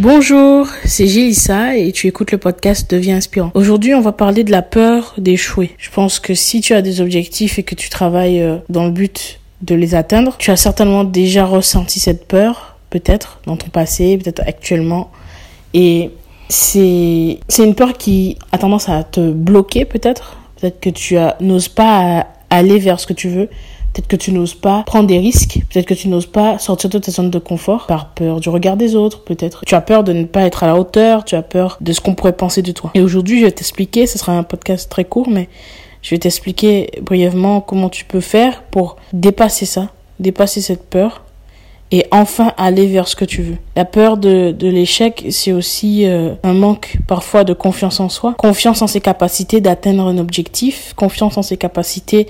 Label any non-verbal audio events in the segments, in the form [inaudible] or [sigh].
Bonjour, c'est Gélissa et tu écoutes le podcast Deviens inspirant. Aujourd'hui, on va parler de la peur d'échouer. Je pense que si tu as des objectifs et que tu travailles euh, dans le but de les atteindre, tu as certainement déjà ressenti cette peur, peut-être dans ton passé, peut-être actuellement. Et c'est c'est une peur qui a tendance à te bloquer peut-être. Peut-être que tu n'oses pas aller vers ce que tu veux Peut-être que tu n'oses pas prendre des risques. Peut-être que tu n'oses pas sortir de ta zone de confort par peur du regard des autres, peut-être. Tu as peur de ne pas être à la hauteur. Tu as peur de ce qu'on pourrait penser de toi. Et aujourd'hui, je vais t'expliquer, ce sera un podcast très court, mais je vais t'expliquer brièvement comment tu peux faire pour dépasser ça, dépasser cette peur et enfin aller vers ce que tu veux. La peur de, l'échec, c'est aussi euh, un manque parfois de confiance en soi, confiance en ses capacités d'atteindre un objectif, confiance en ses capacités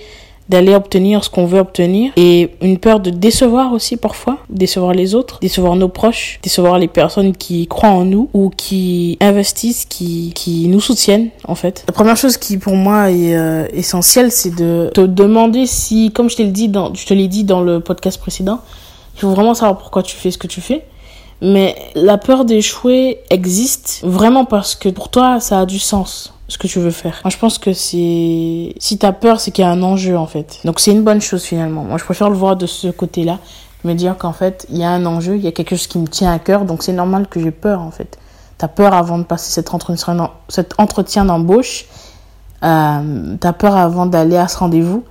d'aller obtenir ce qu'on veut obtenir et une peur de décevoir aussi parfois, décevoir les autres, décevoir nos proches, décevoir les personnes qui croient en nous ou qui investissent, qui, qui nous soutiennent en fait. La première chose qui pour moi est euh, essentielle, c'est de te demander si, comme je te je te l'ai dit dans le podcast précédent, il faut vraiment savoir pourquoi tu fais ce que tu fais. Mais la peur d'échouer existe vraiment parce que pour toi, ça a du sens ce que tu veux faire. Moi, je pense que c'est si t'as peur, c'est qu'il y a un enjeu en fait. Donc c'est une bonne chose finalement. Moi, je préfère le voir de ce côté-là, me dire qu'en fait, il y a un enjeu, il y a quelque chose qui me tient à cœur, donc c'est normal que j'ai peur en fait. T'as peur avant de passer cet entretien, d'embauche. Euh, t'as peur avant d'aller à ce rendez-vous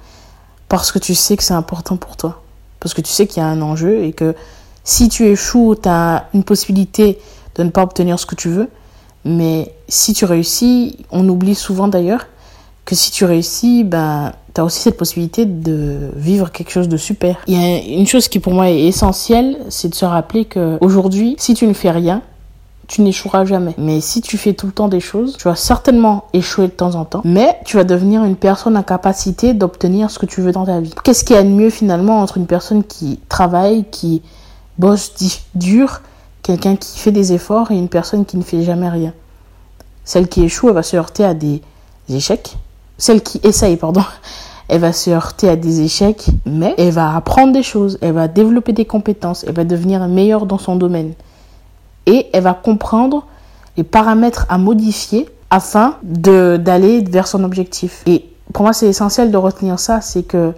parce que tu sais que c'est important pour toi. Parce que tu sais qu'il y a un enjeu et que si tu échoues, t'as une possibilité de ne pas obtenir ce que tu veux. Mais si tu réussis, on oublie souvent d'ailleurs que si tu réussis, ben, tu as aussi cette possibilité de vivre quelque chose de super. Il y a une chose qui pour moi est essentielle, c'est de se rappeler que aujourd'hui, si tu ne fais rien, tu n'échoueras jamais. Mais si tu fais tout le temps des choses, tu vas certainement échouer de temps en temps, mais tu vas devenir une personne en capacité d'obtenir ce que tu veux dans ta vie. Qu'est-ce qu'il y a de mieux finalement entre une personne qui travaille, qui bosse dur, quelqu'un qui fait des efforts et une personne qui ne fait jamais rien. Celle qui échoue, elle va se heurter à des échecs. Celle qui essaye, pardon, [laughs] elle va se heurter à des échecs, mais elle va apprendre des choses, elle va développer des compétences, elle va devenir meilleure dans son domaine. Et elle va comprendre les paramètres à modifier afin d'aller vers son objectif. Et pour moi, c'est essentiel de retenir ça, c'est que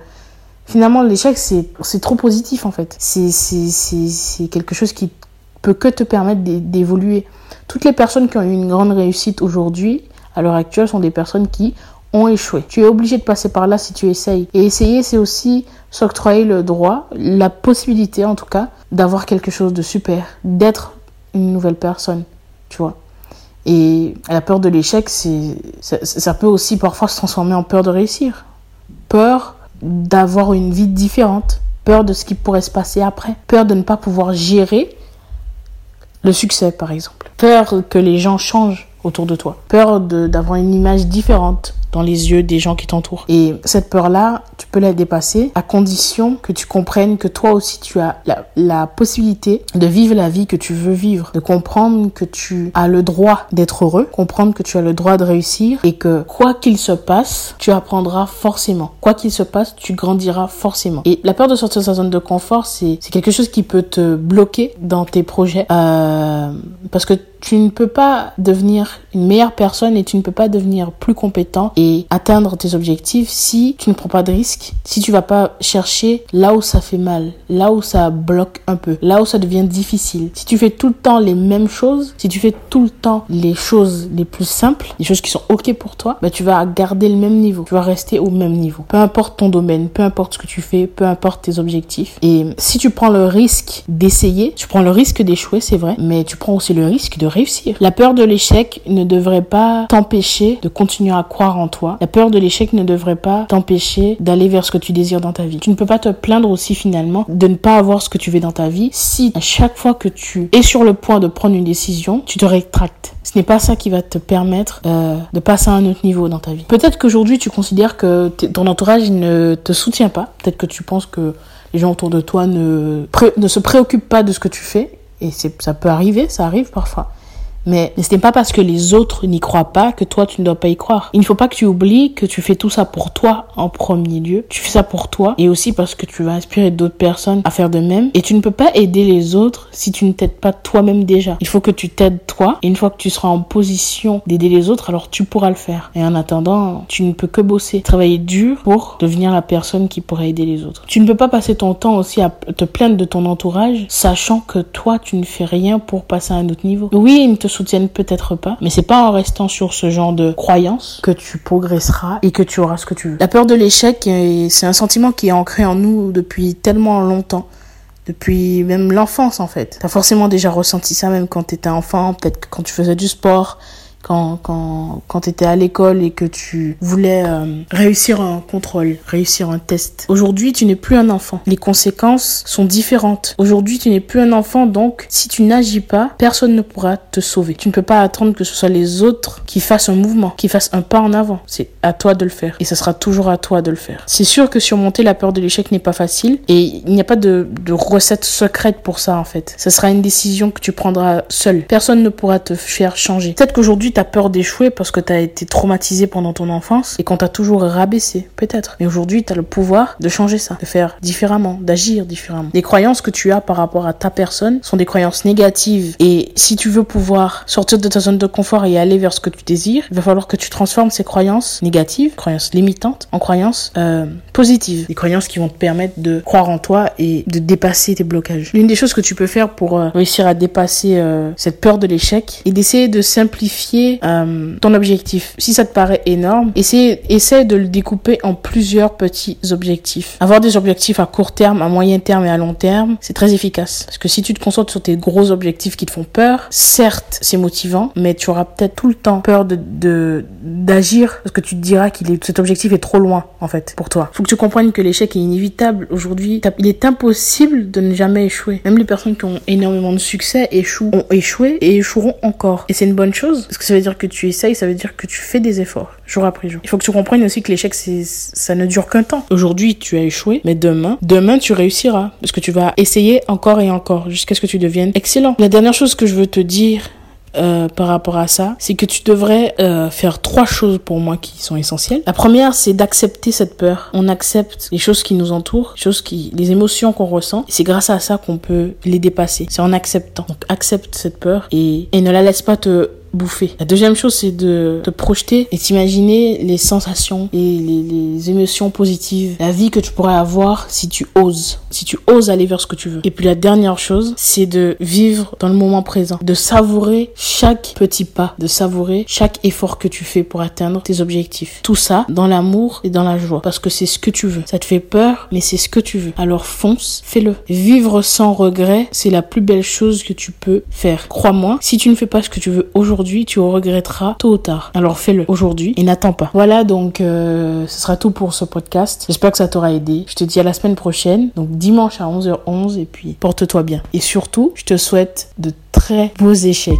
finalement, l'échec, c'est trop positif en fait. C'est quelque chose qui peut que te permettre d'évoluer. Toutes les personnes qui ont eu une grande réussite aujourd'hui, à l'heure actuelle, sont des personnes qui ont échoué. Tu es obligé de passer par là si tu essayes. Et essayer, c'est aussi s'octroyer le droit, la possibilité en tout cas, d'avoir quelque chose de super, d'être une nouvelle personne, tu vois. Et la peur de l'échec, ça, ça, peut aussi parfois se transformer en peur de réussir. Peur d'avoir une vie différente, peur de ce qui pourrait se passer après, peur de ne pas pouvoir gérer le succès, par exemple. Peur que les gens changent autour de toi. Peur d'avoir une image différente dans les yeux des gens qui t'entourent. Et cette peur-là, tu peux la dépasser à condition que tu comprennes que toi aussi tu as la, possibilité de vivre la vie que tu veux vivre, de comprendre que tu as le droit d'être heureux, comprendre que tu as le droit de réussir et que quoi qu'il se passe, tu apprendras forcément. Quoi qu'il se passe, tu grandiras forcément. Et la peur de sortir de sa zone de confort, c'est quelque chose qui peut te bloquer dans tes projets euh, parce que tu ne peux pas devenir une meilleure personne et tu ne peux pas devenir plus compétent et atteindre tes objectifs si tu ne prends pas de risques, si tu vas pas chercher là où ça fait mal, là où ça bloque un peu, là où ça devient difficile. Si tu fais tout le temps les mêmes choses, si tu fais tout le temps les choses les plus simples, les choses qui sont ok pour toi, bah tu vas garder le même niveau, tu vas rester au même niveau. Peu importe ton domaine, peu importe ce que tu fais, peu importe tes objectifs. Et si tu prends le risque d'essayer, tu prends le risque d'échouer, c'est vrai, mais tu prends aussi le risque de réussir. La peur de l'échec ne devrait pas t'empêcher de continuer à croire en toi. La peur de l'échec ne devrait pas t'empêcher d'aller vers ce que tu désires dans ta vie. Tu ne peux pas te plaindre aussi finalement de ne pas avoir ce que tu veux dans ta vie si à chaque fois que tu es sur le point de prendre une décision, tu te rétractes. Ce n'est pas ça qui va te permettre euh, de passer à un autre niveau dans ta vie. Peut-être qu'aujourd'hui tu considères que ton entourage ne te soutient pas. Peut-être que tu penses que les gens autour de toi ne, ne se préoccupent pas de ce que tu fais. Et ça peut arriver, ça arrive parfois. Mais ce n'est pas parce que les autres n'y croient pas que toi, tu ne dois pas y croire. Il ne faut pas que tu oublies que tu fais tout ça pour toi en premier lieu. Tu fais ça pour toi et aussi parce que tu vas inspirer d'autres personnes à faire de même. Et tu ne peux pas aider les autres si tu ne t'aides pas toi-même déjà. Il faut que tu t'aides toi et une fois que tu seras en position d'aider les autres, alors tu pourras le faire. Et en attendant, tu ne peux que bosser, travailler dur pour devenir la personne qui pourrait aider les autres. Tu ne peux pas passer ton temps aussi à te plaindre de ton entourage, sachant que toi, tu ne fais rien pour passer à un autre niveau. Oui, te soutiennent peut-être pas, mais c'est pas en restant sur ce genre de croyance que tu progresseras et que tu auras ce que tu veux. La peur de l'échec, c'est un sentiment qui est ancré en nous depuis tellement longtemps depuis même l'enfance en fait. T'as forcément déjà ressenti ça même quand t'étais enfant, peut-être quand tu faisais du sport, quand, quand, quand tu étais à l'école et que tu voulais euh, réussir un contrôle, réussir un test. Aujourd'hui, tu n'es plus un enfant. Les conséquences sont différentes. Aujourd'hui, tu n'es plus un enfant, donc si tu n'agis pas, personne ne pourra te sauver. Tu ne peux pas attendre que ce soit les autres qui fassent un mouvement, qui fassent un pas en avant. C'est à toi de le faire. Et ce sera toujours à toi de le faire. C'est sûr que surmonter la peur de l'échec n'est pas facile et il n'y a pas de, de recette secrète pour ça en fait. Ce sera une décision que tu prendras seul. Personne ne pourra te faire changer. Peut-être qu'aujourd'hui, tu as peur d'échouer parce que tu as été traumatisé pendant ton enfance et qu'on t'a toujours rabaissé, peut-être. Mais aujourd'hui, tu as le pouvoir de changer ça, de faire différemment, d'agir différemment. Les croyances que tu as par rapport à ta personne sont des croyances négatives et si tu veux pouvoir sortir de ta zone de confort et aller vers ce que tu désires, il va falloir que tu transformes ces croyances négatives, croyances limitantes, en croyances euh, positives. Des croyances qui vont te permettre de croire en toi et de dépasser tes blocages. L'une des choses que tu peux faire pour euh, réussir à dépasser euh, cette peur de l'échec est d'essayer de simplifier euh, ton objectif. Si ça te paraît énorme, essaie, essaie de le découper en plusieurs petits objectifs. Avoir des objectifs à court terme, à moyen terme et à long terme, c'est très efficace. Parce que si tu te concentres sur tes gros objectifs qui te font peur, certes, c'est motivant, mais tu auras peut-être tout le temps peur de, de, d'agir parce que tu te diras qu'il est, cet objectif est trop loin, en fait, pour toi. Faut que tu comprennes que l'échec est inévitable. Aujourd'hui, il est impossible de ne jamais échouer. Même les personnes qui ont énormément de succès échouent, ont échoué et échoueront encore. Et c'est une bonne chose parce que ça veut dire que tu essayes, ça veut dire que tu fais des efforts, jour après jour. Il faut que tu comprennes aussi que l'échec, c'est, ça ne dure qu'un temps. Aujourd'hui, tu as échoué, mais demain, demain, tu réussiras. Parce que tu vas essayer encore et encore, jusqu'à ce que tu deviennes excellent. La dernière chose que je veux te dire, euh, par rapport à ça, c'est que tu devrais euh, faire trois choses pour moi qui sont essentielles. La première, c'est d'accepter cette peur. On accepte les choses qui nous entourent, les choses qui, les émotions qu'on ressent. C'est grâce à ça qu'on peut les dépasser. C'est en acceptant. Donc accepte cette peur et, et ne la laisse pas te bouffer. La deuxième chose, c'est de te projeter et t'imaginer les sensations et les, les, émotions positives, la vie que tu pourrais avoir si tu oses, si tu oses aller vers ce que tu veux. Et puis la dernière chose, c'est de vivre dans le moment présent, de savourer chaque petit pas, de savourer chaque effort que tu fais pour atteindre tes objectifs. Tout ça dans l'amour et dans la joie, parce que c'est ce que tu veux. Ça te fait peur, mais c'est ce que tu veux. Alors fonce, fais-le. Vivre sans regret, c'est la plus belle chose que tu peux faire. Crois-moi, si tu ne fais pas ce que tu veux aujourd'hui, aujourd'hui, tu regretteras tôt ou tard. Alors fais-le aujourd'hui et n'attends pas. Voilà donc euh, ce sera tout pour ce podcast. J'espère que ça t'aura aidé. Je te dis à la semaine prochaine, donc dimanche à 11h11 et puis porte-toi bien. Et surtout, je te souhaite de très beaux échecs.